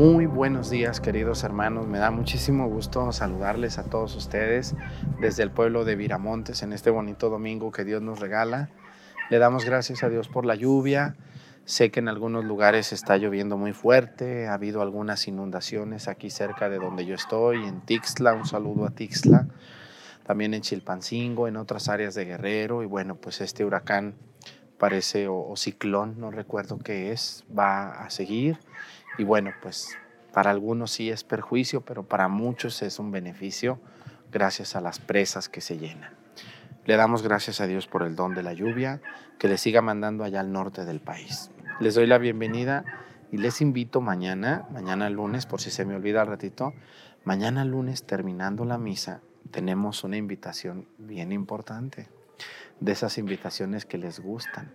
Muy buenos días queridos hermanos, me da muchísimo gusto saludarles a todos ustedes desde el pueblo de Viramontes en este bonito domingo que Dios nos regala. Le damos gracias a Dios por la lluvia. Sé que en algunos lugares está lloviendo muy fuerte, ha habido algunas inundaciones aquí cerca de donde yo estoy, en Tixla, un saludo a Tixla, también en Chilpancingo, en otras áreas de Guerrero. Y bueno, pues este huracán parece o, o ciclón, no recuerdo qué es, va a seguir y bueno, pues para algunos sí es perjuicio, pero para muchos es un beneficio gracias a las presas que se llenan. Le damos gracias a Dios por el don de la lluvia, que le siga mandando allá al norte del país. Les doy la bienvenida y les invito mañana, mañana lunes, por si se me olvida al ratito, mañana lunes terminando la misa, tenemos una invitación bien importante de esas invitaciones que les gustan.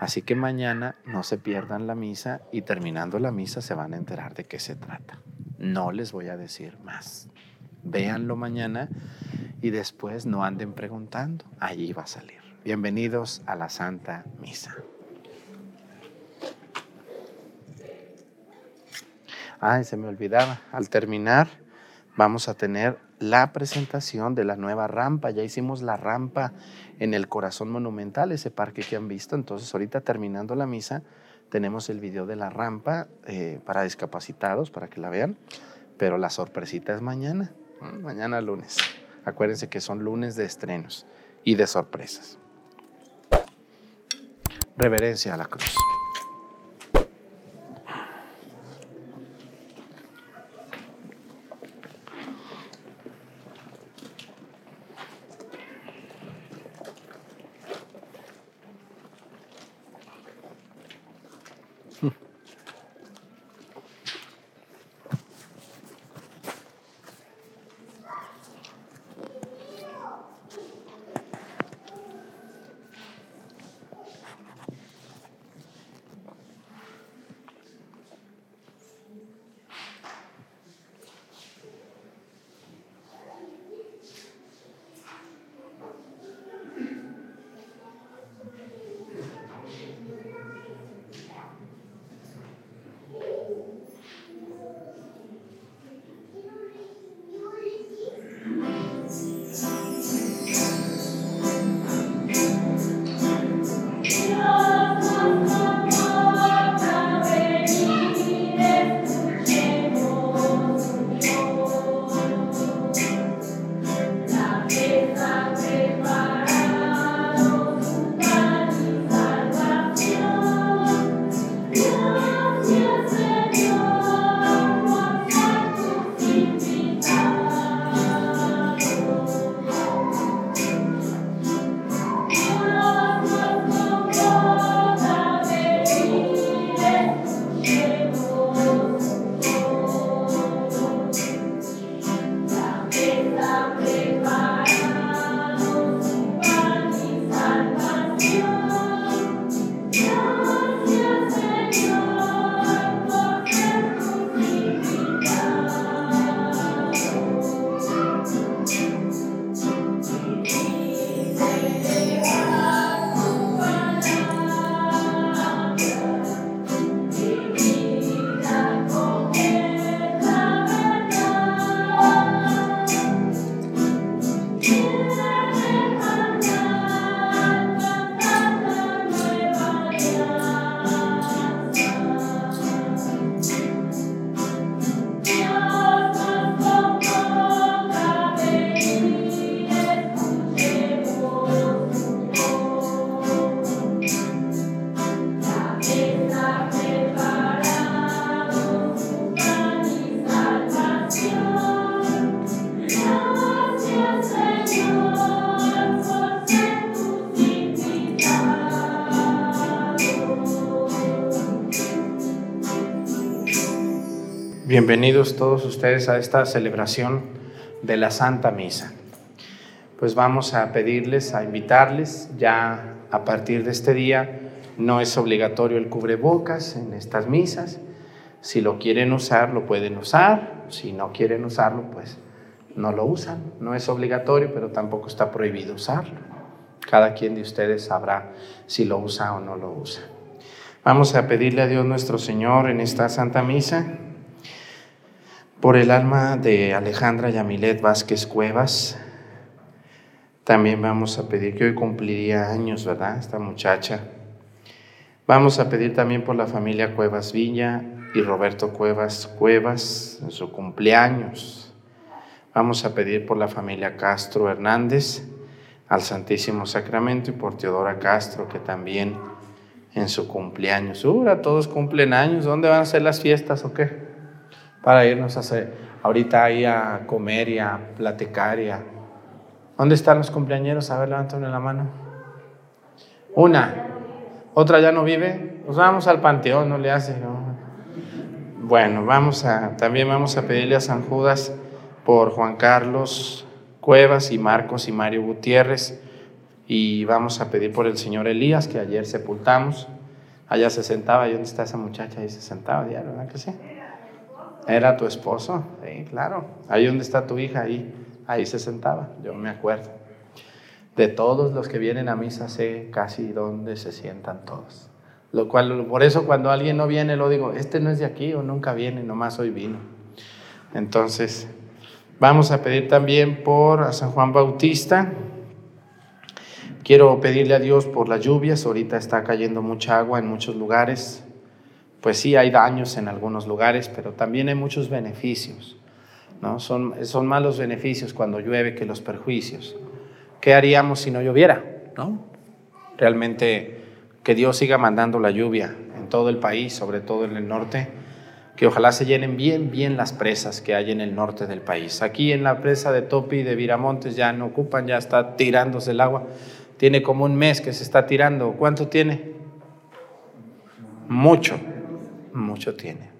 Así que mañana no se pierdan la misa y terminando la misa se van a enterar de qué se trata. No les voy a decir más. Véanlo mañana y después no anden preguntando. Allí va a salir. Bienvenidos a la Santa Misa. Ay, se me olvidaba. Al terminar vamos a tener la presentación de la nueva rampa. Ya hicimos la rampa en el Corazón Monumental, ese parque que han visto. Entonces, ahorita terminando la misa, tenemos el video de la rampa eh, para discapacitados, para que la vean. Pero la sorpresita es mañana, mañana lunes. Acuérdense que son lunes de estrenos y de sorpresas. Reverencia a la cruz. Bienvenidos todos ustedes a esta celebración de la Santa Misa. Pues vamos a pedirles, a invitarles, ya a partir de este día no es obligatorio el cubrebocas en estas misas. Si lo quieren usar, lo pueden usar. Si no quieren usarlo, pues no lo usan. No es obligatorio, pero tampoco está prohibido usarlo. Cada quien de ustedes sabrá si lo usa o no lo usa. Vamos a pedirle a Dios nuestro Señor en esta Santa Misa Por el alma de Alejandra Yamilet Vázquez Cuevas, también vamos a pedir que hoy cumpliría años, ¿verdad? Esta muchacha. Vamos a pedir también por la familia Cuevas Villa y Roberto Cuevas Cuevas en su cumpleaños. Vamos a pedir por la familia Castro Hernández al Santísimo Sacramento y por Teodora Castro, que también en su cumpleaños. Ahora todos cumplen años. ¿Dónde van a ser las fiestas o qué? Para irnos a hacer, ahorita ahí a comer y a platicar y a ¿Dónde están los cumpleañeros? A ver, levanten la mano. Una. ¿Otra ya no vive? Pues vamos al panteón, no le hace. Bueno, vamos a, también vamos a pedirle a San Judas por Juan Carlos Cuevas y Marcos y Mario Gutiérrez. Y vamos a pedir por el señor Elías, que ayer sepultamos. Allá se sentaba, ¿y dónde está esa muchacha? Ahí se sentaba, ¿verdad que sí? Era tu esposo, sí, claro. Ahí donde está tu hija, ahí ahí se sentaba, yo me acuerdo. De todos los que vienen a misa sé casi dónde se sientan todos. Lo cual, por eso cuando alguien no viene, lo digo, este no es de aquí o nunca viene, nomás hoy vino. Entonces, vamos a pedir también por San Juan Bautista. Quiero pedirle a Dios por las lluvias. Ahorita está cayendo mucha agua en muchos lugares. Pues sí, hay daños en algunos lugares, pero también hay muchos beneficios. ¿no? Son, son más los beneficios cuando llueve que los perjuicios. ¿Qué haríamos si no lloviera? ¿no? Realmente que Dios siga mandando la lluvia en todo el país, sobre todo en el norte, que ojalá se llenen bien, bien las presas que hay en el norte del país. Aquí en la presa de Topi de Viramontes ya no ocupan, ya está tirándose el agua. Tiene como un mes que se está tirando. ¿Cuánto tiene? Mucho, mucho tiene.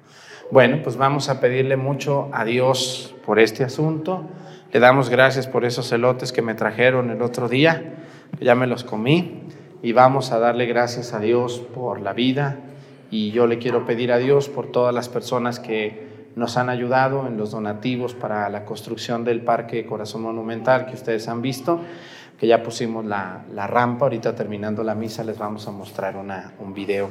Bueno, pues vamos a pedirle mucho a Dios por este asunto. Le damos gracias por esos elotes que me trajeron el otro día, que ya me los comí. Y vamos a darle gracias a Dios por la vida. Y yo le quiero pedir a Dios por todas las personas que nos han ayudado en los donativos para la construcción del Parque Corazón Monumental que ustedes han visto, que ya pusimos la, rampa. Ahorita terminando la misa les vamos a mostrar una, un video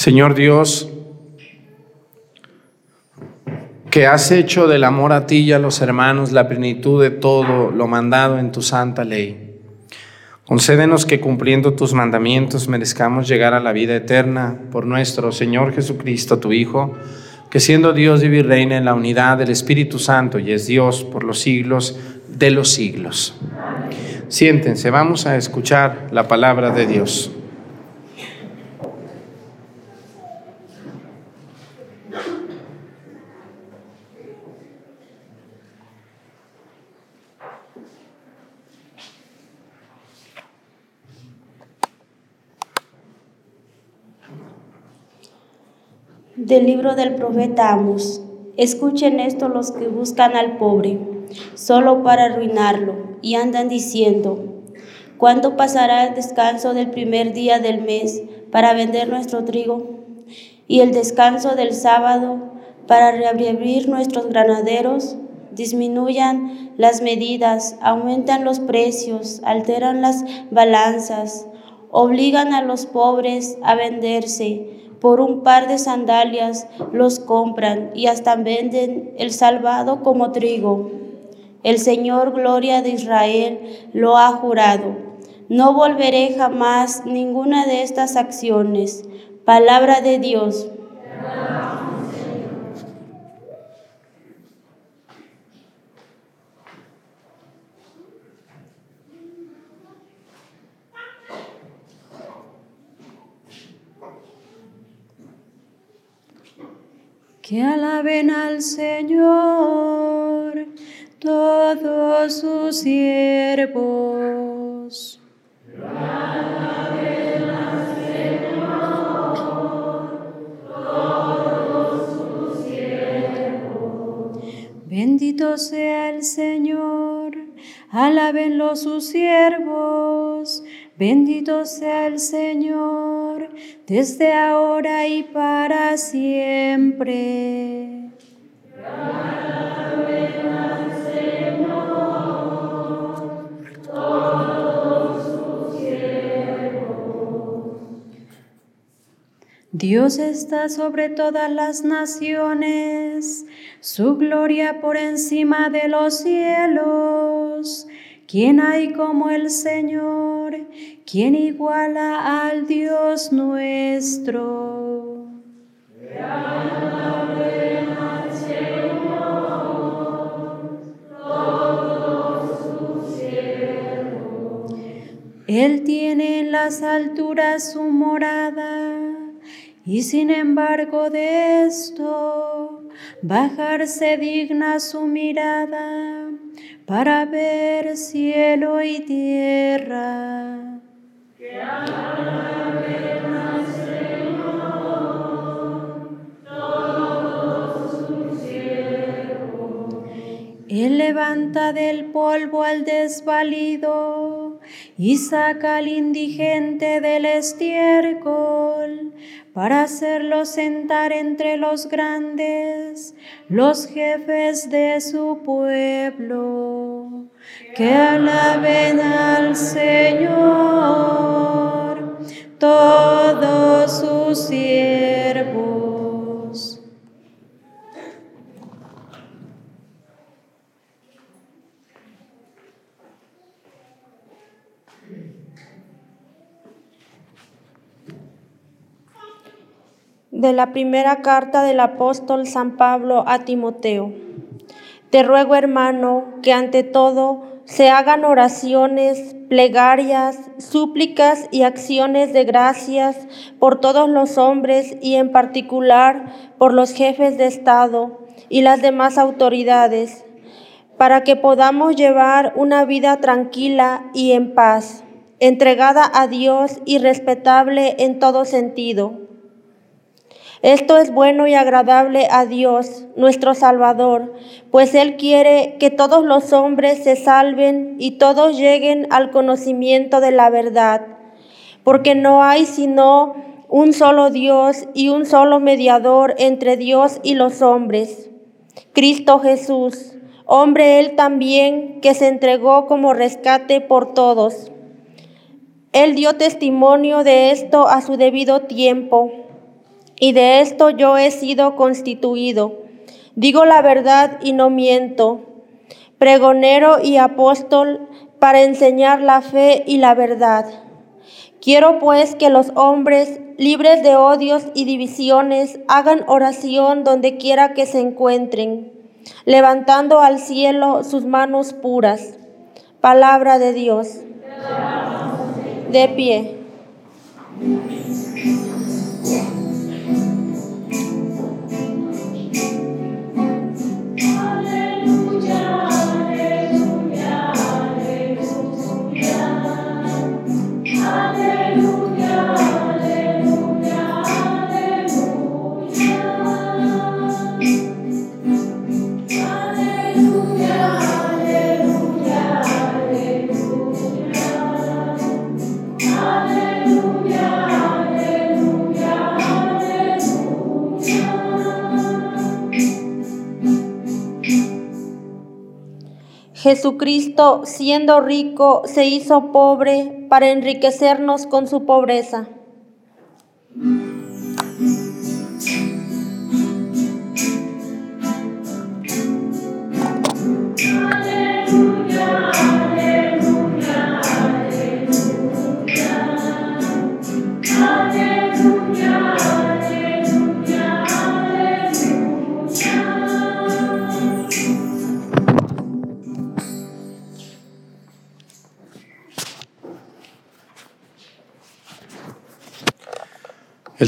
Señor Dios, que has hecho del amor a ti y a los hermanos la plenitud de todo lo mandado en tu santa ley. Concédenos que cumpliendo tus mandamientos merezcamos llegar a la vida eterna por nuestro Señor Jesucristo, tu Hijo, que siendo Dios y reina en la unidad del Espíritu Santo y es Dios por los siglos de los siglos. Siéntense, vamos a escuchar la palabra de Dios. Del libro del profeta Amos. Escuchen esto los que buscan al pobre, solo para arruinarlo, y andan diciendo, ¿cuándo pasará el descanso del primer día del mes para vender nuestro trigo? Y el descanso del sábado para reabrir nuestros granaderos, disminuyan las medidas, aumentan los precios, alteran las balanzas, obligan a los pobres a venderse, por un par de sandalias los compran y hasta venden el salvado como trigo. El Señor Gloria de Israel lo ha jurado. No volveré jamás ninguna de estas acciones. Palabra de Dios. Que alaben al Señor todos sus siervos. Bendito sea el Señor, alabenlo sus siervos. Bendito sea el Señor desde ahora y para siempre. Dios está sobre todas las naciones, su gloria por encima de los cielos. ¿Quién hay como el Señor? ¿Quién iguala al Dios nuestro? Él tiene en las alturas su morada y sin embargo de esto bajarse digna su mirada para ver cielo y tierra. Que al Señor, todos sus. Él levanta del polvo al desvalido y saca al indigente del estiércol para hacerlo sentar entre los grandes, los jefes de su pueblo. Que alaben al Señor todos sus siervos. De la primera carta del apóstol San Pablo a Timoteo. Te ruego, hermano, que ante todo se hagan oraciones, plegarias, súplicas y acciones de gracias por todos los hombres y en particular por los jefes de Estado y las demás autoridades, para que podamos llevar una vida tranquila y en paz, entregada a Dios y respetable en todo sentido esto es bueno y agradable a Dios, nuestro Salvador, pues Él quiere que todos los hombres se salven y todos lleguen al conocimiento de la verdad, porque no hay sino un solo Dios y un solo mediador entre Dios y los hombres, Cristo Jesús, hombre Él también, que se entregó como rescate por todos. Él dio testimonio de esto a su debido tiempo, y de esto yo he sido constituido. Digo la verdad y no miento, pregonero y apóstol para enseñar la fe y la verdad. Quiero pues que los hombres, libres de odios y divisiones, hagan oración donde quiera que se encuentren, levantando al cielo sus manos puras. Palabra de Dios de pie. Jesucristo, siendo rico, se hizo pobre para enriquecernos con su pobreza.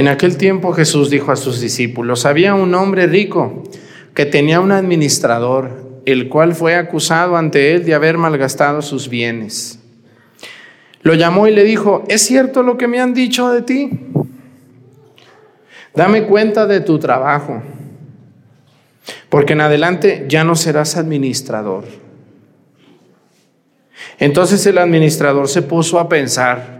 En aquel tiempo Jesús dijo a sus discípulos, había un hombre rico que tenía un administrador, el cual fue acusado ante él de haber malgastado sus bienes. Lo llamó y le dijo, ¿es cierto lo que me han dicho de ti? Dame cuenta de tu trabajo, porque en adelante ya no serás administrador. Entonces el administrador se puso a pensar,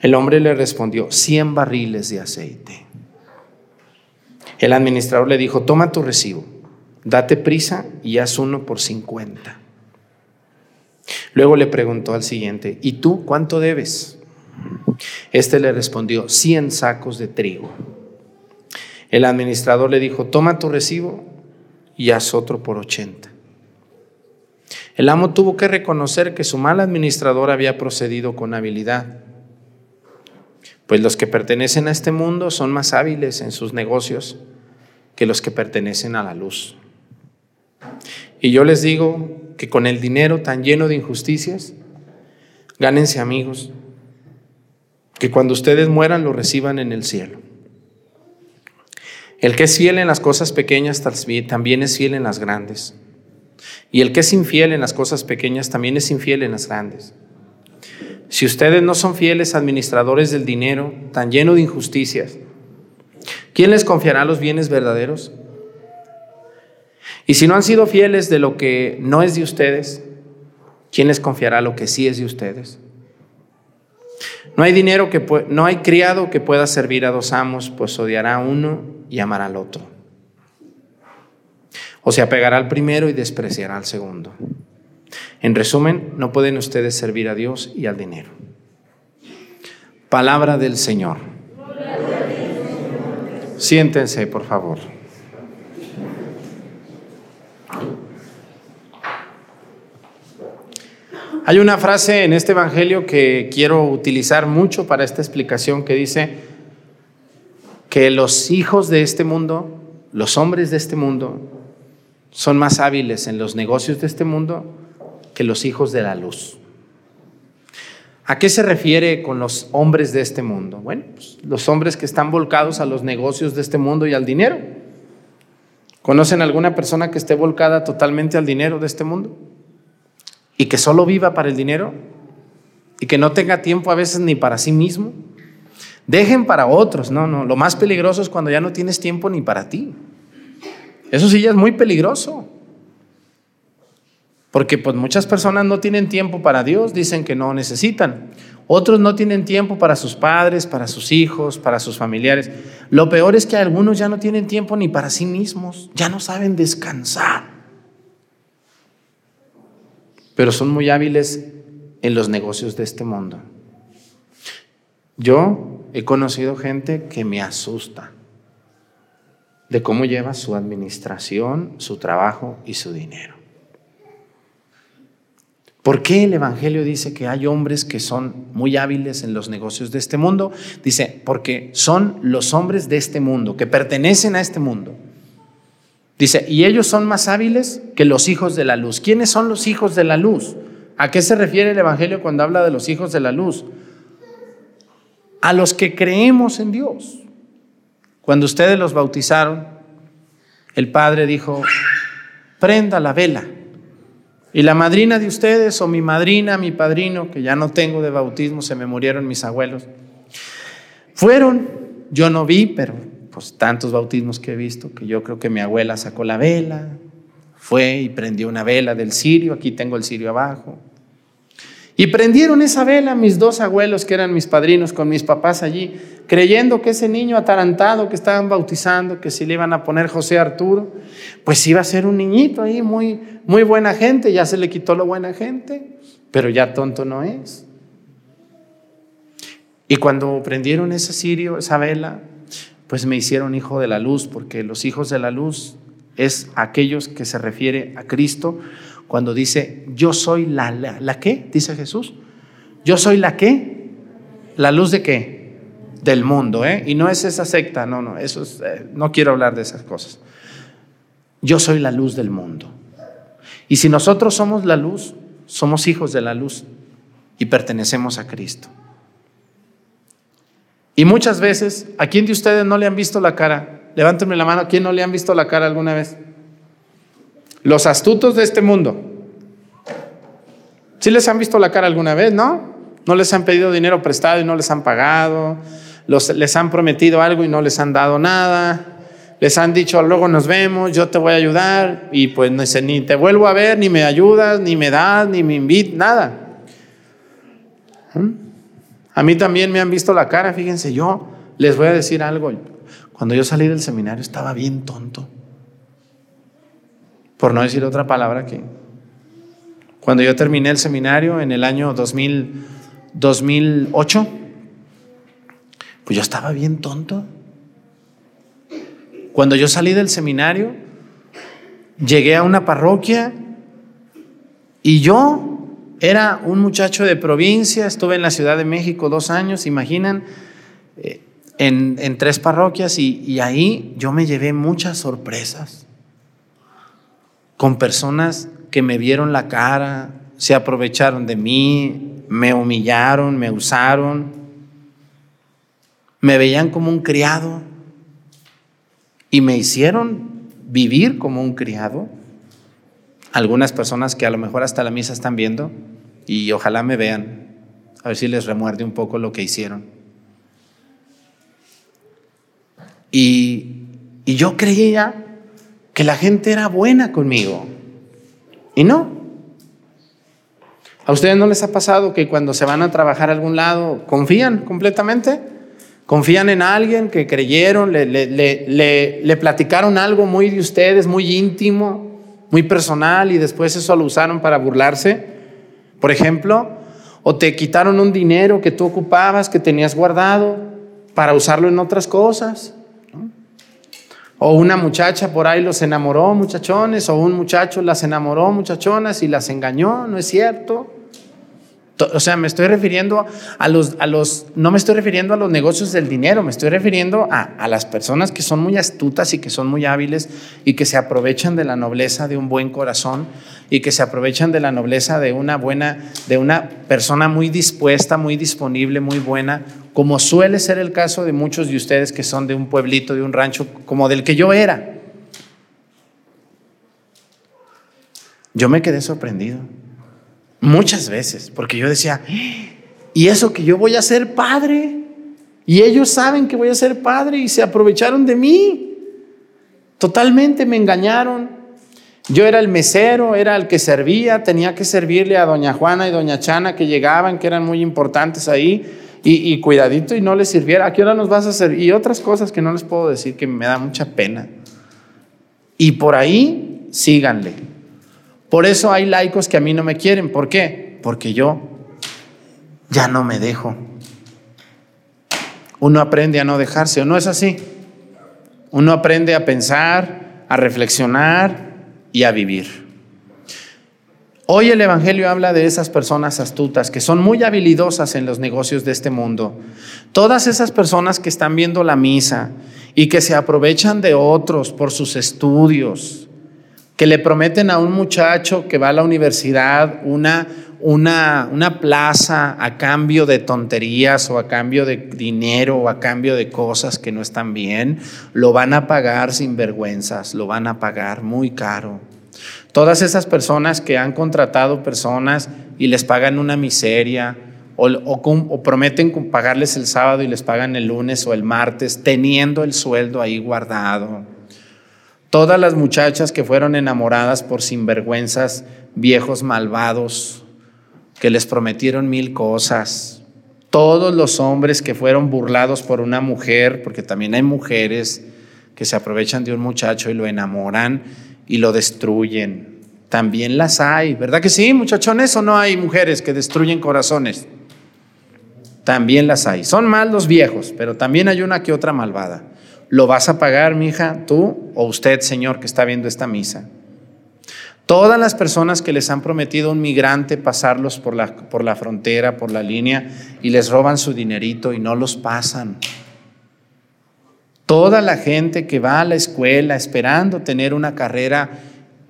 El hombre le respondió, 100 barriles de aceite. El administrador le dijo, toma tu recibo, date prisa y haz uno por 50. Luego le preguntó al siguiente, ¿y tú cuánto debes? Este le respondió, 100 sacos de trigo. El administrador le dijo, toma tu recibo y haz otro por 80. El amo tuvo que reconocer que su mal administrador había procedido con habilidad pues los que pertenecen a este mundo son más hábiles en sus negocios que los que pertenecen a la luz. Y yo les digo que con el dinero tan lleno de injusticias, gánense amigos, que cuando ustedes mueran lo reciban en el cielo. El que es fiel en las cosas pequeñas también es fiel en las grandes. Y el que es infiel en las cosas pequeñas también es infiel en las grandes. Si ustedes no son fieles administradores del dinero, tan lleno de injusticias, ¿quién les confiará los bienes verdaderos? Y si no han sido fieles de lo que no es de ustedes, ¿quién les confiará lo que sí es de ustedes? No hay dinero que no hay criado que pueda servir a dos amos, pues odiará a uno y amará al otro. O se apegará al primero y despreciará al segundo. En resumen, no pueden ustedes servir a Dios y al dinero. Palabra del Señor. Siéntense, por favor. Hay una frase en este Evangelio que quiero utilizar mucho para esta explicación que dice que los hijos de este mundo, los hombres de este mundo, son más hábiles en los negocios de este mundo que los hijos de la luz. ¿A qué se refiere con los hombres de este mundo? Bueno, pues, los hombres que están volcados a los negocios de este mundo y al dinero. ¿Conocen alguna persona que esté volcada totalmente al dinero de este mundo? Y que solo viva para el dinero y que no tenga tiempo a veces ni para sí mismo. Dejen para otros, no, no. Lo más peligroso es cuando ya no tienes tiempo ni para ti. Eso sí ya es muy peligroso. Porque pues muchas personas no tienen tiempo para Dios, dicen que no necesitan. Otros no tienen tiempo para sus padres, para sus hijos, para sus familiares. Lo peor es que algunos ya no tienen tiempo ni para sí mismos, ya no saben descansar. Pero son muy hábiles en los negocios de este mundo. Yo he conocido gente que me asusta de cómo lleva su administración, su trabajo y su dinero. ¿Por qué el Evangelio dice que hay hombres que son muy hábiles en los negocios de este mundo? Dice, porque son los hombres de este mundo, que pertenecen a este mundo. Dice, y ellos son más hábiles que los hijos de la luz. ¿Quiénes son los hijos de la luz? ¿A qué se refiere el Evangelio cuando habla de los hijos de la luz? A los que creemos en Dios. Cuando ustedes los bautizaron, el Padre dijo, prenda la vela y la madrina de ustedes, o mi madrina, mi padrino, que ya no tengo de bautismo, se me murieron mis abuelos, fueron, yo no vi, pero pues tantos bautismos que he visto, que yo creo que mi abuela sacó la vela, fue y prendió una vela del cirio, aquí tengo el cirio abajo, y prendieron esa vela mis dos abuelos, que eran mis padrinos, con mis papás allí, creyendo que ese niño atarantado que estaban bautizando, que si le iban a poner José Arturo, pues iba a ser un niñito ahí, muy, muy buena gente, ya se le quitó lo buena gente, pero ya tonto no es. Y cuando prendieron ese cirio, esa vela, pues me hicieron hijo de la luz, porque los hijos de la luz es aquellos que se refiere a Cristo cuando dice, yo soy la, la, qué, dice Jesús. Yo soy la qué, la luz de qué, del mundo, ¿eh? Y no es esa secta, no, no, eso es, eh, no quiero hablar de esas cosas. Yo soy la luz del mundo. Y si nosotros somos la luz, somos hijos de la luz y pertenecemos a Cristo. Y muchas veces, ¿a quién de ustedes no le han visto la cara? Levántenme la mano, ¿a quién no le han visto la cara alguna vez? Los astutos de este mundo. ¿Sí les han visto la cara alguna vez, no? No les han pedido dinero prestado y no les han pagado. Les han prometido algo y no les han dado nada. Les han dicho, luego nos vemos, yo te voy a ayudar. Y pues ni te vuelvo a ver, ni me ayudas, ni me das, ni me invitas, nada. ¿Mm? A mí también me han visto la cara, fíjense, yo les voy a decir algo. Cuando yo salí del seminario estaba bien tonto por no decir otra palabra que cuando yo terminé el seminario en el año 2000, 2008, pues yo estaba bien tonto. Cuando yo salí del seminario, llegué a una parroquia y yo era un muchacho de provincia, estuve en la Ciudad de México dos años, imaginan, eh, en, en tres parroquias y, y ahí yo me llevé muchas sorpresas con personas que me vieron la cara, se aprovecharon de mí, me humillaron, me usaron, me veían como un criado y me hicieron vivir como un criado. Algunas personas que a lo mejor hasta la misa están viendo y ojalá me vean, a ver si les remuerde un poco lo que hicieron. Y, y yo creía que la gente era buena conmigo. Y no. ¿A ustedes no les ha pasado que cuando se van a trabajar a algún lado confían completamente? Confían en alguien que creyeron, le, le, platicaron algo muy de ustedes, muy íntimo, muy personal y después eso lo usaron para burlarse. Por ejemplo, o te quitaron un dinero que tú ocupabas, que tenías guardado, para usarlo en otras cosas. O una muchacha por ahí los enamoró, muchachones, o un muchacho las enamoró, muchachonas, y las engañó, ¿no es cierto? O sea, me estoy refiriendo a los, a los, no me estoy refiriendo a los negocios del dinero, me estoy refiriendo a, a, las personas que son muy astutas y que son muy hábiles y que se aprovechan de la nobleza de un buen corazón y que se aprovechan de la nobleza de una buena, de una persona muy dispuesta, muy disponible, muy buena, como suele ser el caso de muchos de ustedes que son de un pueblito, de un rancho, como del que yo era. Yo me quedé sorprendido. Muchas veces, porque yo decía, y eso que yo voy a ser padre, y ellos saben que voy a ser padre y se aprovecharon de mí. Totalmente me engañaron. Yo era el mesero, era el que servía, tenía que servirle a doña Juana y doña Chana que llegaban, que eran muy importantes ahí, y, cuidadito y no les sirviera. ¿A qué hora nos vas a hacer? Y otras cosas que no les puedo decir que me da mucha pena. Y por ahí síganle. Por eso hay laicos que a mí no me quieren. ¿Por qué? Porque yo ya no me dejo. Uno aprende a no dejarse, ¿o no es así? Uno aprende a pensar, a reflexionar y a vivir. Hoy el Evangelio habla de esas personas astutas que son muy habilidosas en los negocios de este mundo. Todas esas personas que están viendo la misa y que se aprovechan de otros por sus estudios, que le prometen a un muchacho que va a la universidad una, una, una, plaza a cambio de tonterías o a cambio de dinero o a cambio de cosas que no están bien, lo van a pagar sin vergüenzas, lo van a pagar muy caro. Todas esas personas que han contratado personas y les pagan una miseria o, o prometen pagarles el sábado y les pagan el lunes o el martes, teniendo el sueldo ahí guardado Todas las muchachas que fueron enamoradas por sinvergüenzas, viejos malvados, que les prometieron mil cosas. Todos los hombres que fueron burlados por una mujer, porque también hay mujeres que se aprovechan de un muchacho y lo enamoran y lo destruyen. También las hay, ¿verdad que sí, muchachones? ¿O no hay mujeres que destruyen corazones? También las hay. Son mal los viejos, pero también hay una que otra malvada. ¿Lo vas a pagar, mi hija, tú o usted, Señor, que está viendo esta misa? Todas las personas que les han prometido a un migrante pasarlos por la, por la frontera, por la línea, y les roban su dinerito y no los pasan. Toda la gente que va a la escuela esperando tener una carrera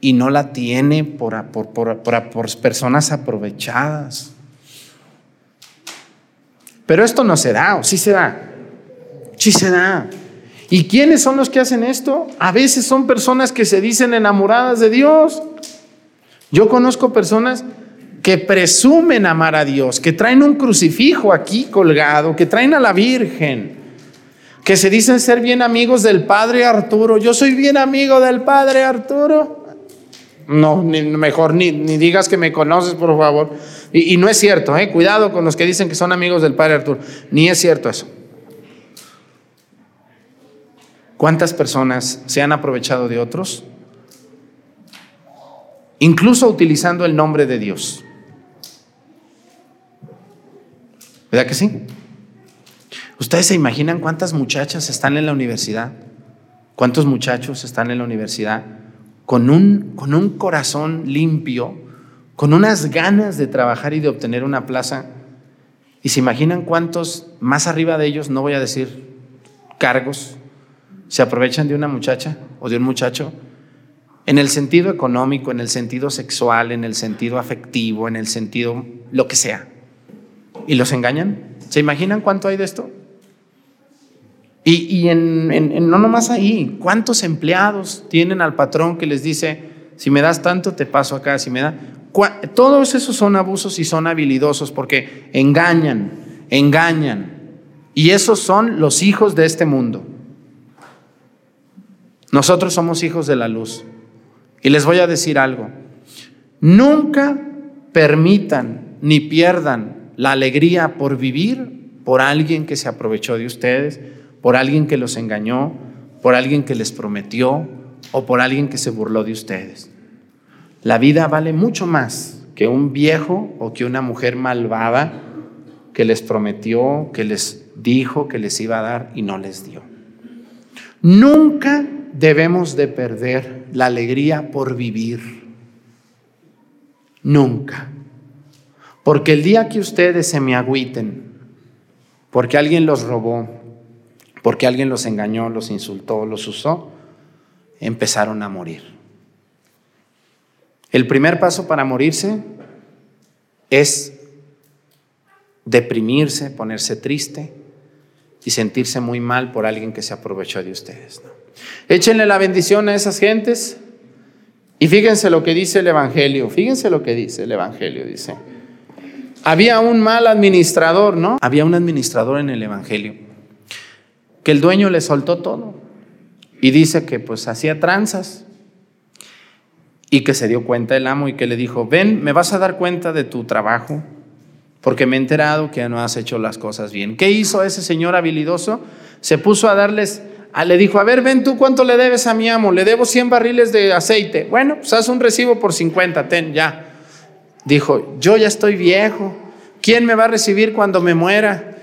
y no la tiene por, por, por, por personas aprovechadas. Pero esto no se da, ¿o sí se da? Sí se da. ¿Y quiénes son los que hacen esto? A veces son personas que se dicen enamoradas de Dios. Yo conozco personas que presumen amar a Dios, que traen un crucifijo aquí colgado, que traen a la Virgen, que se dicen ser bien amigos del Padre Arturo. Yo soy bien amigo del Padre Arturo. No, ni, mejor ni, digas que me conoces, por favor. Y, y no es cierto, ¿eh? cuidado con los que dicen que son amigos del Padre Arturo. Ni es cierto eso. ¿Cuántas personas se han aprovechado de otros? Incluso utilizando el nombre de Dios. ¿Verdad que sí? ¿Ustedes se imaginan cuántas muchachas están en la universidad? ¿Cuántos muchachos están en la universidad con un, con un corazón limpio, con unas ganas de trabajar y de obtener una plaza? ¿Y se imaginan cuántos más arriba de ellos, no voy a decir cargos, se aprovechan de una muchacha o de un muchacho en el sentido económico, en el sentido sexual, en el sentido afectivo, en el sentido lo que sea. Y los engañan. ¿Se imaginan cuánto hay de esto? Y, en, no nomás ahí, ¿cuántos empleados tienen al patrón que les dice, si me das tanto, te paso acá, si me da... Todos esos son abusos y son habilidosos porque engañan, engañan. Y esos son los hijos de este mundo. Nosotros somos hijos de la luz. Y les voy a decir algo. Nunca permitan ni pierdan la alegría por vivir por alguien que se aprovechó de ustedes, por alguien que los engañó, por alguien que les prometió o por alguien que se burló de ustedes. La vida vale mucho más que un viejo o que una mujer malvada que les prometió, que les dijo que les iba a dar y no les dio. Nunca debemos de perder la alegría por vivir. Nunca. Porque el día que ustedes se me agüiten, porque alguien los robó, porque alguien los engañó, los insultó, los usó, empezaron a morir. El primer paso para morirse es deprimirse, ponerse triste y sentirse muy mal por alguien que se aprovechó de ustedes. Échenle la bendición a esas gentes y fíjense lo que dice el Evangelio, fíjense lo que dice el Evangelio, dice. Había un mal administrador, ¿no? Había un administrador en el Evangelio que el dueño le soltó todo y dice que pues hacía tranzas y que se dio cuenta el amo y que le dijo, ven, me vas a dar cuenta de tu trabajo porque me he enterado que no has hecho las cosas bien. ¿Qué hizo ese señor habilidoso? Se puso a darles, le dijo, a ver, ven tú cuánto le debes a mi amo, le debo 100 barriles de aceite. Bueno, pues haz un recibo por 50, ten, ya. Dijo, yo ya estoy viejo, ¿quién me va a recibir cuando me muera?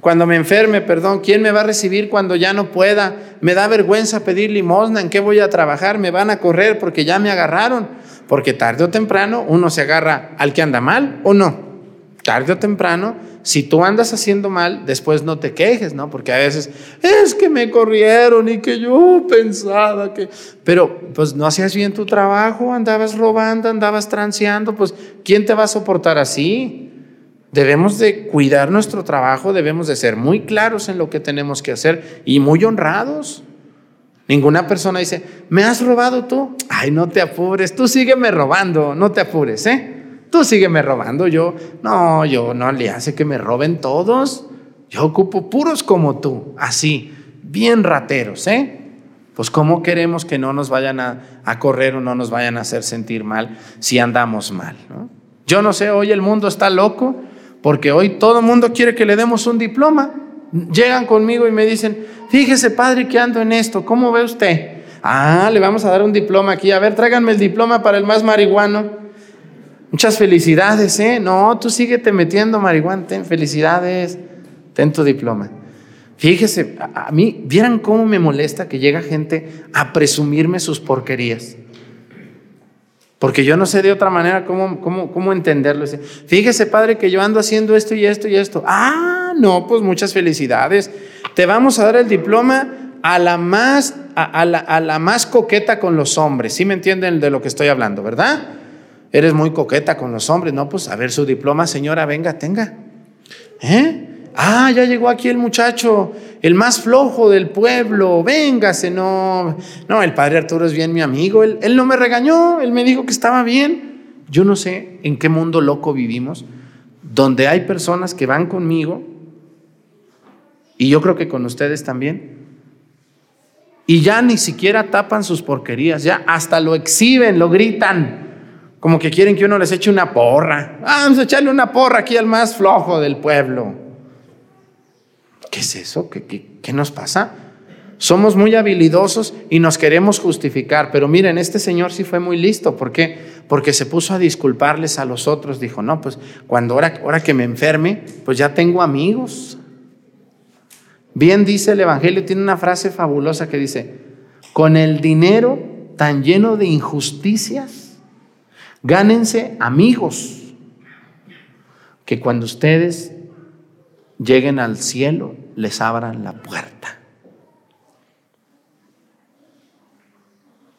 Cuando me enferme, perdón, ¿quién me va a recibir cuando ya no pueda? Me da vergüenza pedir limosna, ¿en qué voy a trabajar? Me van a correr porque ya me agarraron. Porque tarde o temprano uno se agarra al que anda mal o no tarde o temprano, si tú andas haciendo mal, después no te quejes, ¿no? Porque a veces es que me corrieron y que yo pensaba que... Pero pues no hacías bien tu trabajo, andabas robando, andabas transeando, pues ¿quién te va a soportar así? Debemos de cuidar nuestro trabajo, debemos de ser muy claros en lo que tenemos que hacer y muy honrados. Ninguna persona dice, ¿me has robado tú? Ay, no te apures, tú sígueme robando, no te apures, ¿eh? Tú sígueme robando, yo, no, yo no le hace que me roben todos. Yo ocupo puros como tú, así, bien rateros, ¿eh? Pues cómo queremos que no nos vayan a, correr o no nos vayan a hacer sentir mal si andamos mal. Yo no sé, hoy el mundo está loco porque hoy todo el mundo quiere que le demos un diploma. Llegan conmigo y me dicen, fíjese padre que ando en esto, ¿cómo ve usted? Ah, le vamos a dar un diploma aquí, a ver, tráiganme el diploma para el más marihuano. Muchas felicidades, ¿eh? No, tú síguete metiendo marihuana, ten felicidades, ten tu diploma. Fíjese, a, mí, vieran cómo me molesta que llega gente a presumirme sus porquerías. Porque yo no sé de otra manera cómo, cómo, cómo entenderlo. Fíjese, padre, que yo ando haciendo esto y esto y esto. Ah, no, pues muchas felicidades. Te vamos a dar el diploma a la más, a, la, a la más coqueta con los hombres. ¿Sí me entienden de lo que estoy hablando, verdad? Eres muy coqueta con los hombres. No, pues a ver su diploma, señora, venga, tenga. ¿Eh? Ah, ya llegó aquí el muchacho, el más flojo del pueblo. Véngase, no. No, el padre Arturo es bien mi amigo. Él, él no me regañó, él me dijo que estaba bien. Yo no sé en qué mundo loco vivimos, donde hay personas que van conmigo, y yo creo que con ustedes también, y ya ni siquiera tapan sus porquerías, ya hasta lo exhiben, lo gritan. Como que quieren que uno les eche una porra. Vamos a echarle una porra aquí al más flojo del pueblo. ¿Qué es eso? ¿Qué, qué, nos pasa? Somos muy habilidosos y nos queremos justificar, pero miren, este señor sí fue muy listo. ¿Por qué? Porque se puso a disculparles a los otros. Dijo, no, pues cuando ahora, ahora que me enferme, pues ya tengo amigos. Bien dice el Evangelio, tiene una frase fabulosa que dice, con el dinero tan lleno de injusticias, Gánense amigos que cuando ustedes lleguen al cielo les abran la puerta.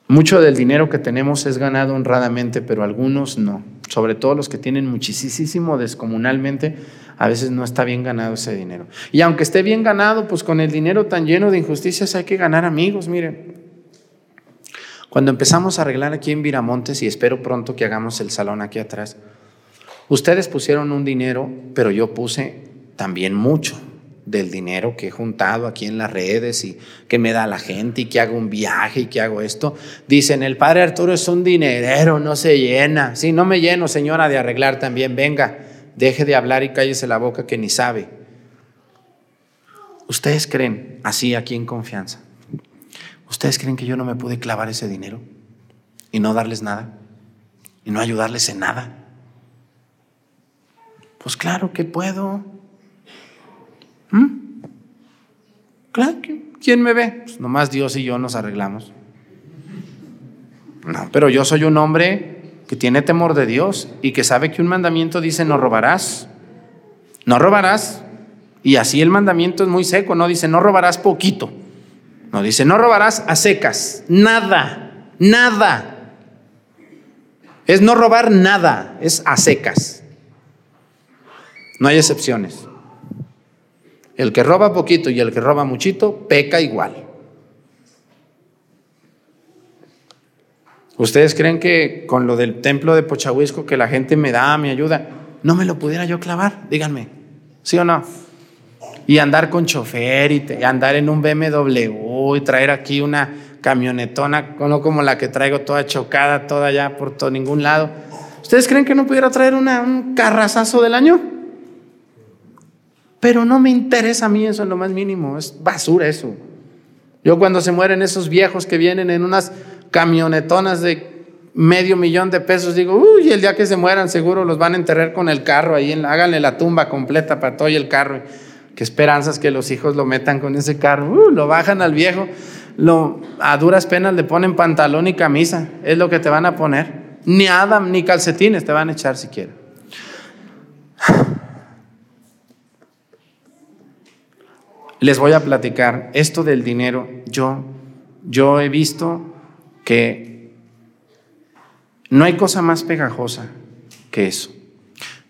Mucho del dinero que tenemos es ganado honradamente, pero algunos no. Sobre todo los que tienen muchísimo descomunalmente, a veces no está bien ganado ese dinero. Y aunque esté bien ganado, pues con el dinero tan lleno de injusticias hay que ganar amigos, miren. Cuando empezamos a arreglar aquí en Viramontes, y espero pronto que hagamos el salón aquí atrás, ustedes pusieron un dinero, pero yo puse también mucho del dinero que he juntado aquí en las redes y que me da la gente y que hago un viaje y que hago esto. Dicen, el padre Arturo es un dinerero, no se llena. Sí, no me lleno, señora, de arreglar también. Venga, deje de hablar y cállese la boca que ni sabe. ¿Ustedes creen así aquí en confianza? ¿Ustedes creen que yo no me pude clavar ese dinero y no darles nada? ¿Y no ayudarles en nada? Pues claro que puedo. ¿Mm? Claro ¿quién me ve? Pues nomás Dios y yo nos arreglamos. No, pero yo soy un hombre que tiene temor de Dios y que sabe que un mandamiento dice no robarás. No robarás. Y así el mandamiento es muy seco, no dice no robarás poquito. No dice no robarás a secas. Nada, nada. Es no robar nada, es a secas. No hay excepciones. El que roba poquito y el que roba muchito, peca igual. ¿Ustedes creen que con lo del templo de Pochahuisco que la gente me da, me ayuda, no me lo pudiera yo clavar? Díganme, ¿sí o no? Y andar con chofer y, andar en un BMW y traer aquí una camionetona, no como la que traigo toda chocada, toda ya por todo ningún lado. ¿Ustedes creen que no pudiera traer un carrazazo del año? Pero no me interesa a mí eso en lo más mínimo, es basura eso. Yo cuando se mueren esos viejos que vienen en unas camionetonas de medio millón de pesos, digo, uy, el día que se mueran seguro los van a enterrar con el carro ahí, háganle la tumba completa para todo el carro. Qué esperanzas que los hijos lo metan con ese carro, uh, lo bajan al viejo, lo, a duras penas le ponen pantalón y camisa, es lo que te van a poner. Ni Adam ni calcetines te van a echar siquiera. Les voy a platicar esto del dinero. Yo, yo he visto que no hay cosa más pegajosa que eso.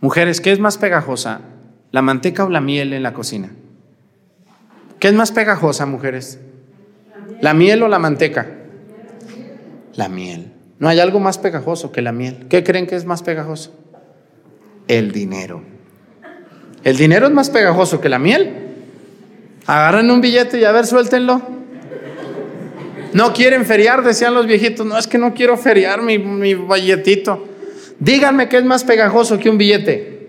Mujeres, ¿qué es más pegajosa? ¿La manteca o la miel en la cocina? ¿Qué es más pegajosa, mujeres? ¿La miel o la manteca? La miel. No hay algo más pegajoso que la miel. ¿Qué creen que es más pegajoso? El dinero. ¿El dinero es más pegajoso que la miel? Agarren un billete y a ver, suéltenlo. No quieren feriar, decían los viejitos. No, es que no quiero feriar mi, mi billetito. Díganme qué es más pegajoso que un billete.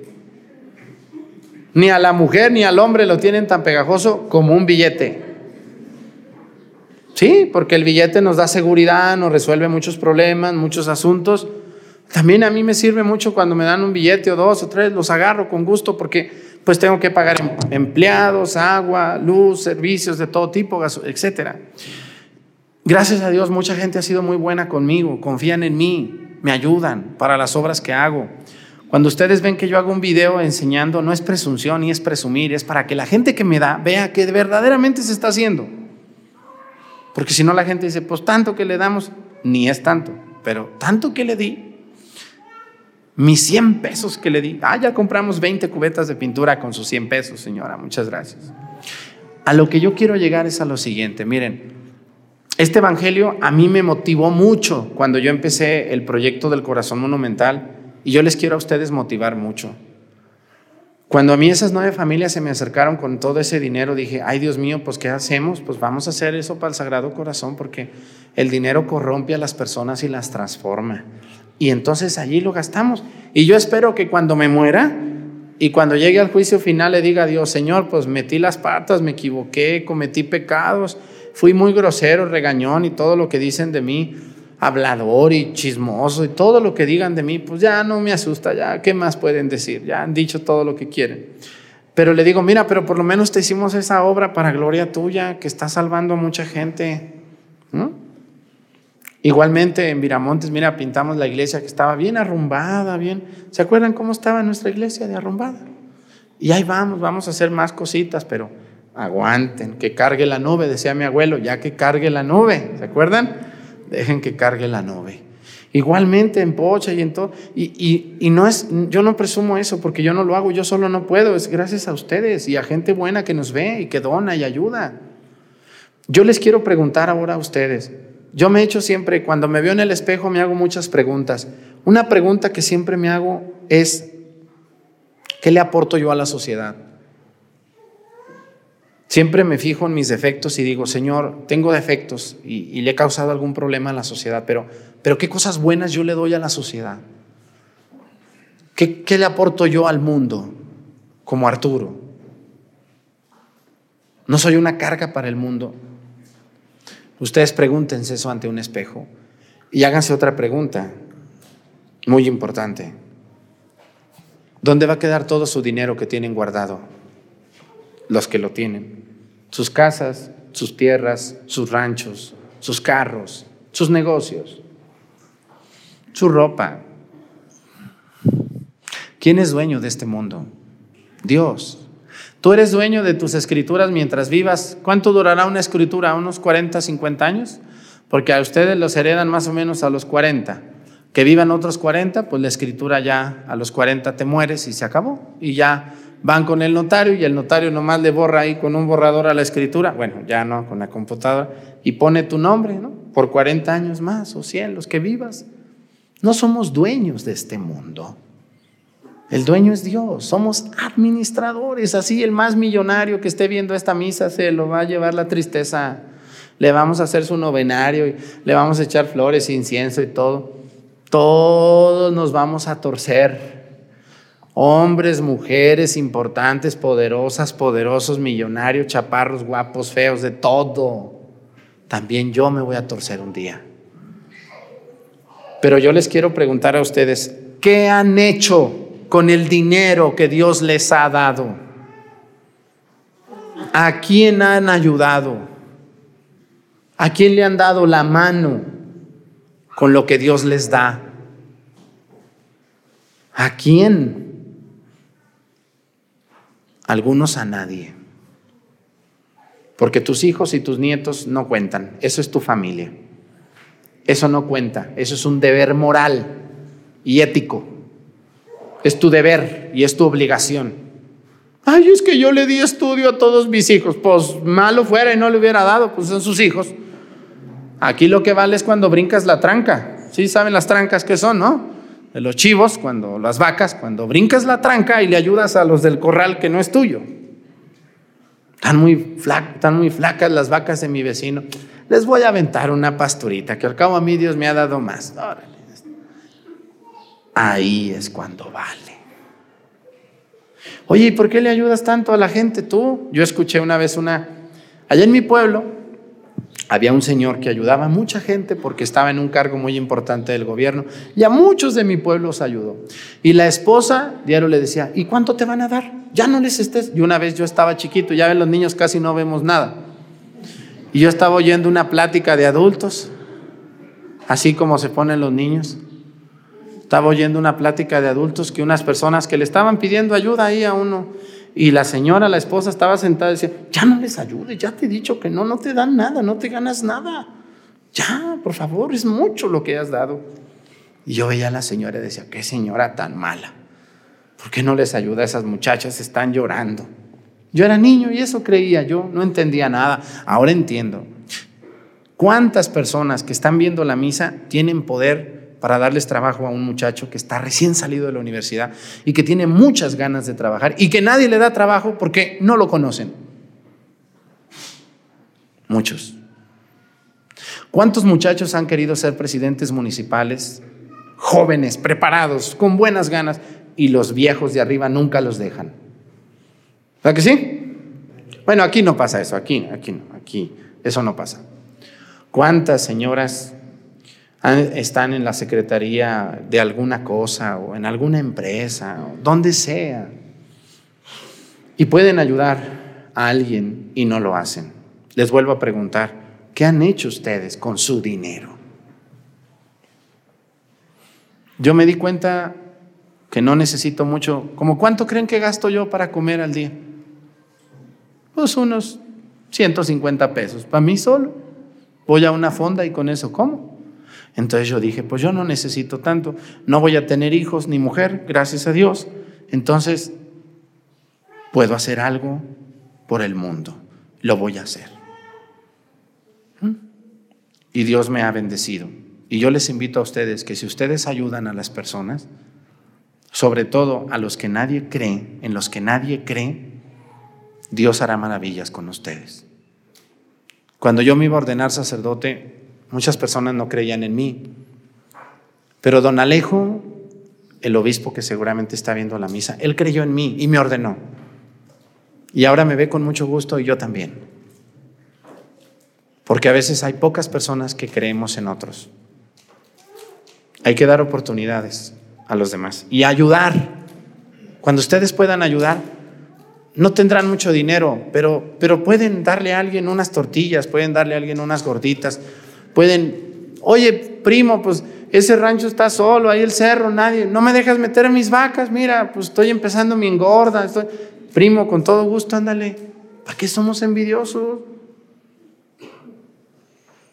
Ni a la mujer ni al hombre lo tienen tan pegajoso como un billete. Sí, porque el billete nos da seguridad, nos resuelve muchos problemas, muchos asuntos. También a mí me sirve mucho cuando me dan un billete o dos o tres, los agarro con gusto porque pues tengo que pagar em, empleados, agua, luz, servicios de todo tipo, etcétera. Gracias a Dios, mucha gente ha sido muy buena conmigo, confían en mí, me ayudan para las obras que hago. Cuando ustedes ven que yo hago un video enseñando, no es presunción ni es presumir, es para que la gente que me da vea que verdaderamente se está haciendo. Porque si no la gente dice, pues tanto que le damos, ni es tanto, pero tanto que le di, mis 100 pesos que le di, ah, ya compramos 20 cubetas de pintura con sus 100 pesos, señora, muchas gracias. A lo que yo quiero llegar es a lo siguiente, miren, este Evangelio a mí me motivó mucho cuando yo empecé el proyecto del corazón monumental y yo les quiero a ustedes motivar mucho. Cuando a mí esas nueve familias se me acercaron con todo ese dinero, dije, ay Dios mío, pues ¿qué hacemos? Pues vamos a hacer eso para el Sagrado Corazón porque el dinero corrompe a las personas y las transforma. Y entonces allí lo gastamos. Y yo espero que cuando me muera y cuando llegue al juicio final le diga a Dios, Señor, pues metí las patas, me equivoqué, cometí pecados fui muy grosero, regañón y todo lo que dicen de mí, hablador y chismoso y todo lo que digan de mí, pues ya no me asusta, ya, ¿qué más pueden decir? Ya han dicho todo lo que quieren. Pero le digo, mira, pero por lo menos te hicimos esa obra para gloria tuya, que está salvando a mucha gente. Igualmente en Viramontes, mira, pintamos la iglesia que estaba bien arrumbada, bien. ¿Se acuerdan cómo estaba nuestra iglesia de arrumbada? Y ahí vamos, vamos a hacer más cositas, pero aguanten, que cargue la nube, decía mi abuelo, ya que cargue la nube, ¿se acuerdan? Dejen que cargue la nube. Igualmente en Pocha y en todo. Y, y, no es, yo no presumo eso porque yo no lo hago, yo solo no puedo. Es gracias a ustedes y a gente buena que nos ve y que dona y ayuda. Yo les quiero preguntar ahora a ustedes. Yo me he hecho siempre, cuando me veo en el espejo, me hago muchas preguntas. Una pregunta que siempre me hago es, ¿qué le aporto yo a la sociedad? Siempre me fijo en mis defectos y digo, Señor, tengo defectos y, le he causado algún problema a la sociedad, pero, pero ¿qué cosas buenas yo le doy a la sociedad? ¿Qué, ¿Qué le aporto yo al mundo como Arturo? No soy una carga para el mundo. Ustedes pregúntense eso ante un espejo y háganse otra pregunta muy importante. ¿Dónde va a quedar todo su dinero que tienen guardado? Los que lo tienen sus casas, sus tierras, sus ranchos, sus carros, sus negocios, su ropa, ¿Quién es dueño de este mundo? Dios. Tú eres dueño de tus escrituras mientras vivas. ¿Cuánto durará una escritura? ¿Unos 40, 50 años? Porque a ustedes los heredan más o menos a los 40. Que vivan otros 40, pues la escritura ya a los 40 te mueres y se acabó. Y ya van con el notario y el notario nomás le borra ahí con un borrador a la escritura. Bueno, ya no, con la computadora. Y pone tu nombre, ¿no? Por 40 años más o 100, los que vivas. No somos dueños de este mundo. El dueño es Dios, somos administradores. Así el más millonario que esté viendo esta misa se lo va a llevar la tristeza. Le vamos a hacer su novenario y le vamos a echar flores, incienso y todo. Todos nos vamos a torcer. Hombres, mujeres importantes, poderosas, poderosos, millonarios, chaparros, guapos, feos, de todo. También yo me voy a torcer un día. Pero yo les quiero preguntar a ustedes, ¿qué han hecho con el dinero que Dios les ha dado? ¿A quién han ayudado? ¿A quién le han dado la mano con lo que Dios les da? ¿A quién? Algunos a nadie. Porque tus hijos y tus nietos no cuentan. Eso es tu familia. Eso no cuenta. Eso es un deber moral y ético. Es tu deber y es tu obligación. Ay, es que yo le di estudio a todos mis hijos. Pues malo fuera y no le hubiera dado, pues son sus hijos. Aquí lo que vale es cuando brincas la tranca. Sí, saben las trancas que son, ¿no? Los chivos, cuando las vacas, cuando brincas la tranca y le ayudas a los del corral que no es tuyo. Están muy, están muy flacas las vacas de mi vecino. Les voy a aventar una pasturita, que al cabo a mí Dios me ha dado más. Ahí es cuando vale. Oye, ¿y por qué le ayudas tanto a la gente tú? Yo escuché una vez una, allá en mi pueblo había un señor que ayudaba a mucha gente porque estaba en un cargo muy importante del gobierno y a muchos de mi pueblo los ayudó. Y la esposa diario le decía, ¿y cuánto te van a dar? Ya no les estés. Y una vez yo estaba chiquito, ya ven los niños casi no vemos nada. Y yo estaba oyendo una plática de adultos, así como se ponen los niños. Estaba oyendo una plática de adultos que unas personas que le estaban pidiendo ayuda ahí a uno y la señora, la esposa, estaba sentada y decía, ya no les ayude, ya te he dicho que no, no te dan nada, no te ganas nada. Ya, por favor, es mucho lo que has dado. Y yo veía a la señora y decía, qué señora tan mala. ¿Por qué no les ayuda a esas muchachas? Están llorando. Yo era niño y eso creía yo, no entendía nada. Ahora entiendo. ¿Cuántas personas que están viendo la misa tienen poder para darles trabajo a un muchacho que está recién salido de la universidad y que tiene muchas ganas de trabajar y que nadie le da trabajo porque no lo conocen. Muchos. ¿Cuántos muchachos han querido ser presidentes municipales? Jóvenes, preparados, con buenas ganas, y los viejos de arriba nunca los dejan. ¿Verdad que sí? Bueno, aquí no pasa eso, aquí, aquí no, aquí, eso no pasa. ¿Cuántas señoras están en la secretaría de alguna cosa o en alguna empresa, o donde sea, y pueden ayudar a alguien y no lo hacen. Les vuelvo a preguntar, ¿qué han hecho ustedes con su dinero? Yo me di cuenta que no necesito mucho, como cuánto creen que gasto yo para comer al día? Pues unos 150 pesos, para mí solo. Voy a una fonda y con eso como. Entonces yo dije, pues yo no necesito tanto, no voy a tener hijos ni mujer, gracias a Dios. Entonces, puedo hacer algo por el mundo, lo voy a hacer. ¿Mm? Y Dios me ha bendecido. Y yo les invito a ustedes que si ustedes ayudan a las personas, sobre todo a los que nadie cree, en los que nadie cree, Dios hará maravillas con ustedes. Cuando yo me iba a ordenar sacerdote, Muchas personas no creían en mí. Pero don Alejo, el obispo que seguramente está viendo la misa, él creyó en mí y me ordenó. Y ahora me ve con mucho gusto y yo también. Porque a veces hay pocas personas que creemos en otros. Hay que dar oportunidades a los demás y ayudar. Cuando ustedes puedan ayudar, no tendrán mucho dinero, pero, pero pueden darle a alguien unas tortillas, pueden darle a alguien unas gorditas, pueden Oye, primo, pues ese rancho está solo, ahí el cerro, nadie, no me dejas meter mis vacas, mira, pues estoy empezando mi engorda, estoy... primo, con todo gusto, ándale, ¿para qué somos envidiosos?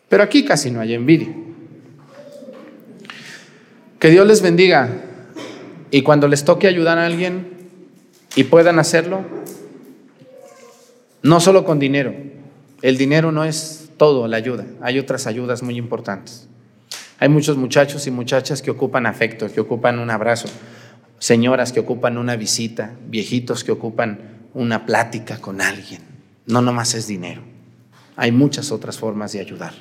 Pero aquí casi no hay envidia. Que Dios les bendiga y cuando les toque ayudar a alguien y puedan hacerlo, no solo con dinero, el dinero no es todo la ayuda, hay otras ayudas muy importantes. Hay muchos muchachos y muchachas que ocupan afecto, que ocupan un abrazo, señoras que ocupan una visita, viejitos que ocupan una plática con alguien. No nomás es dinero. Hay muchas otras formas de ayudar.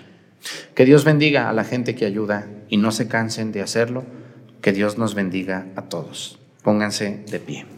Que Dios bendiga a la gente que ayuda y no se cansen de hacerlo. Que Dios nos bendiga a todos. Pónganse de pie.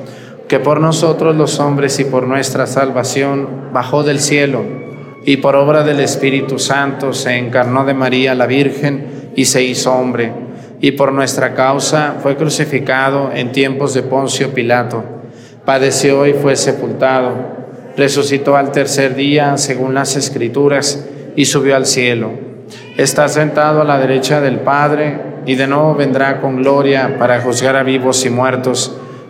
que por nosotros los hombres y por nuestra salvación bajó del cielo y por obra del Espíritu Santo se encarnó de María la Virgen y se hizo hombre, y por nuestra causa fue crucificado en tiempos de Poncio Pilato, padeció y fue sepultado, resucitó al tercer día según las Escrituras y subió al cielo. Está sentado a la derecha del Padre y de nuevo vendrá con gloria para juzgar a vivos y muertos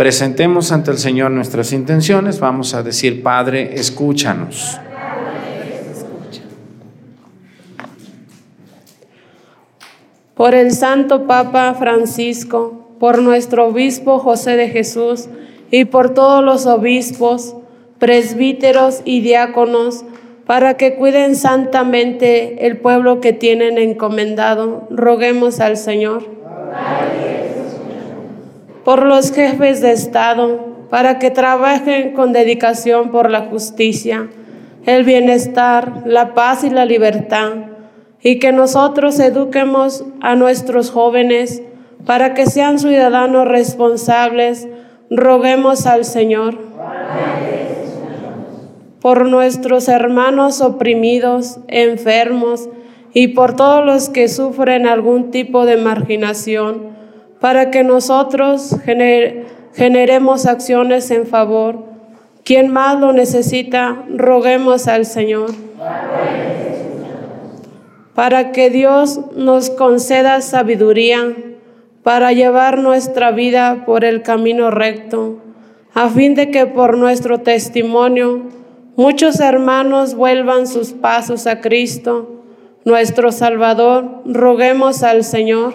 presentemos ante el Señor nuestras intenciones, vamos a decir, Padre, escúchanos. Por el Santo Papa Francisco, por nuestro obispo José de Jesús y por todos los obispos, presbíteros y diáconos, para que cuiden santamente el pueblo que tienen encomendado, roguemos al Señor por los jefes de Estado, para que trabajen con dedicación por la justicia, el bienestar, la paz y la libertad, y que nosotros eduquemos a nuestros jóvenes para que sean ciudadanos responsables, roguemos al Señor. Por nuestros hermanos oprimidos, enfermos y por todos los que sufren algún tipo de marginación, para que nosotros generemos acciones en favor. Quien más lo necesita, roguemos al Señor. Para que Dios nos conceda sabiduría para llevar nuestra vida por el camino recto, a fin de que por nuestro testimonio muchos hermanos vuelvan sus pasos a Cristo, nuestro Salvador. Roguemos al Señor.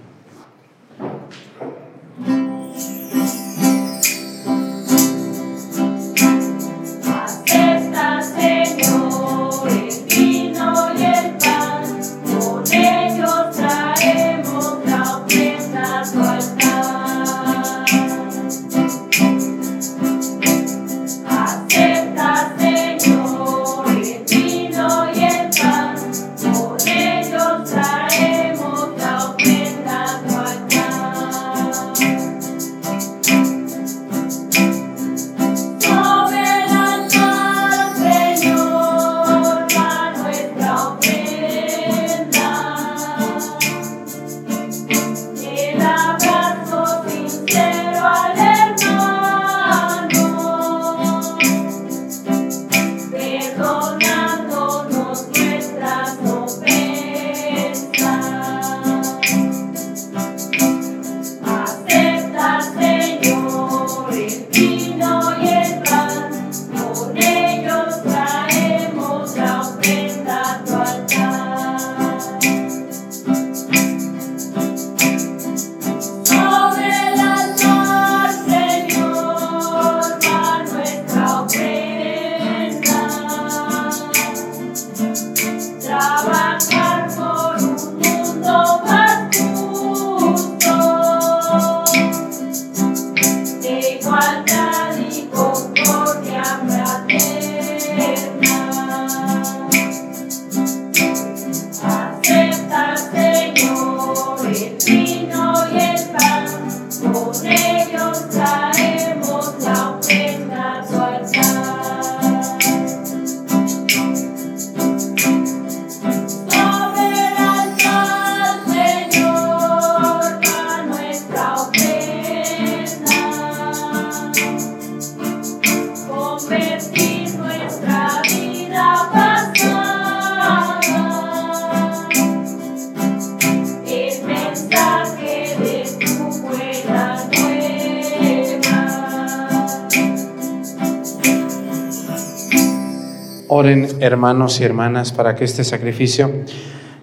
Oren hermanos y hermanas para que este sacrificio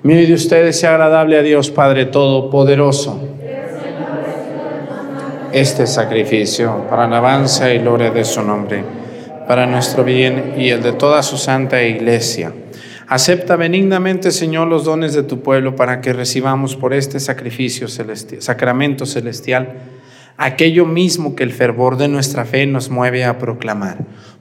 mío y de ustedes sea agradable a Dios Padre Todopoderoso. Este sacrificio para alabanza y gloria de su nombre, para nuestro bien y el de toda su santa iglesia. Acepta benignamente, Señor, los dones de tu pueblo para que recibamos por este sacrificio celestial, sacramento celestial aquello mismo que el fervor de nuestra fe nos mueve a proclamar.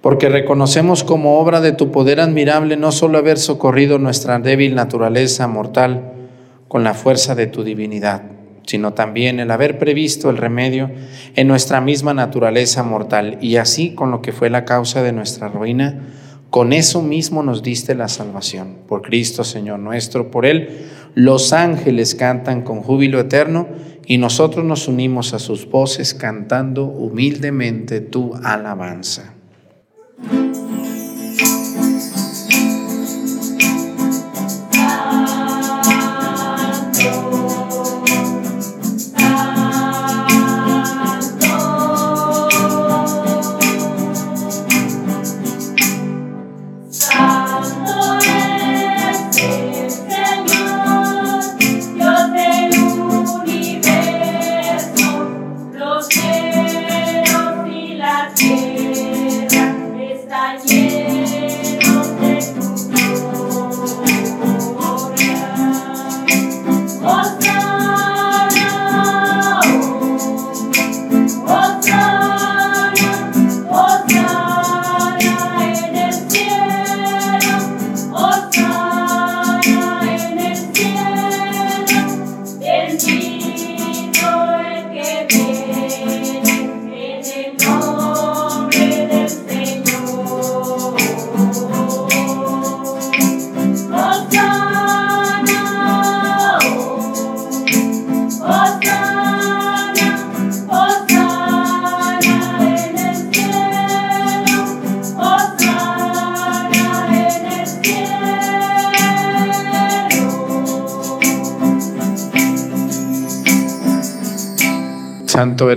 porque reconocemos como obra de tu poder admirable no solo haber socorrido nuestra débil naturaleza mortal con la fuerza de tu divinidad, sino también el haber previsto el remedio en nuestra misma naturaleza mortal y así con lo que fue la causa de nuestra ruina, con eso mismo nos diste la salvación. Por Cristo, Señor nuestro, por Él los ángeles cantan con júbilo eterno y nosotros nos unimos a sus voces cantando humildemente tu alabanza.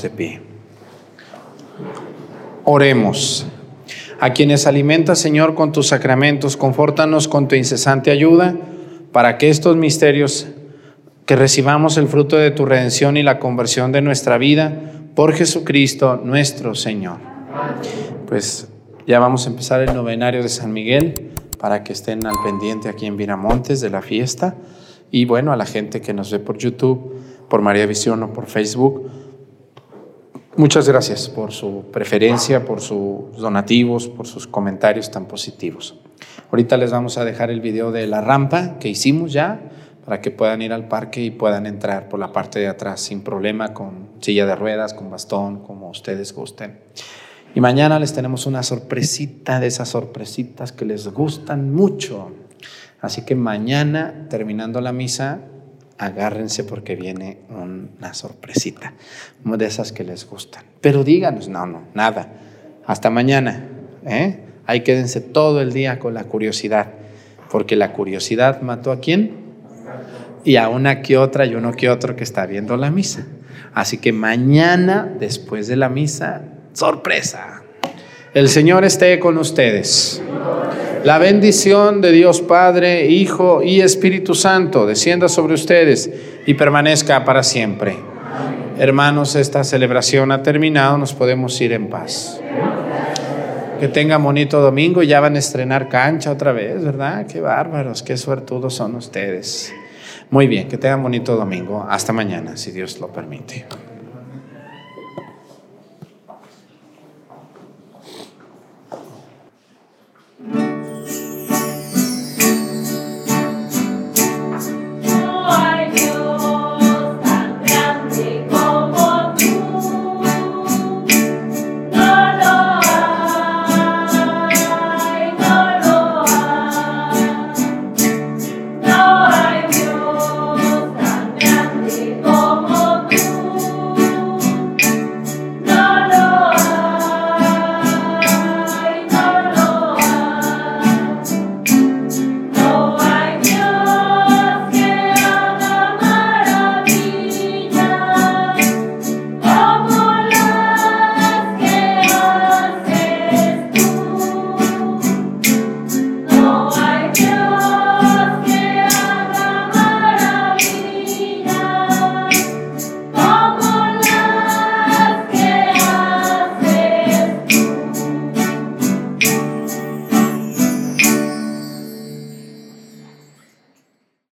De pie. Oremos. A quienes alimentas, Señor, con tus sacramentos, confórtanos con tu incesante ayuda para que estos misterios, que recibamos el fruto de tu redención y la conversión de nuestra vida, por Jesucristo nuestro Señor. Pues ya vamos a empezar el novenario de San Miguel para que estén al pendiente aquí en Viramontes de la fiesta. Y bueno, a la gente que nos ve por YouTube, por María Visión o por Facebook, muchas gracias por su preferencia, por sus donativos, por sus comentarios tan positivos. Ahorita les vamos a dejar el video de la rampa que hicimos ya para que puedan ir al parque y puedan entrar por la parte de atrás sin problema, con silla de ruedas, con bastón, como ustedes gusten. Y mañana les tenemos una sorpresita de esas sorpresitas que les gustan mucho. Así que mañana, terminando la misa, agárrense porque viene una sorpresita, de esas que les gustan. Pero díganos, no, no, nada. Hasta mañana. ¿eh? Ahí quédense todo el día con la curiosidad, porque la curiosidad mató a quién? Y a una que otra y uno que otro que está viendo la misa. Así que mañana, después de la misa, sorpresa. El Señor esté con ustedes. La bendición de Dios Padre, Hijo y Espíritu Santo descienda sobre ustedes y permanezca para siempre. Hermanos, esta celebración ha terminado, nos podemos ir en paz. Que tengan bonito domingo, ya van a estrenar cancha otra vez, ¿verdad? Qué bárbaros, qué suertudos son ustedes. Muy bien, que tengan bonito domingo. Hasta mañana, si Dios lo permite.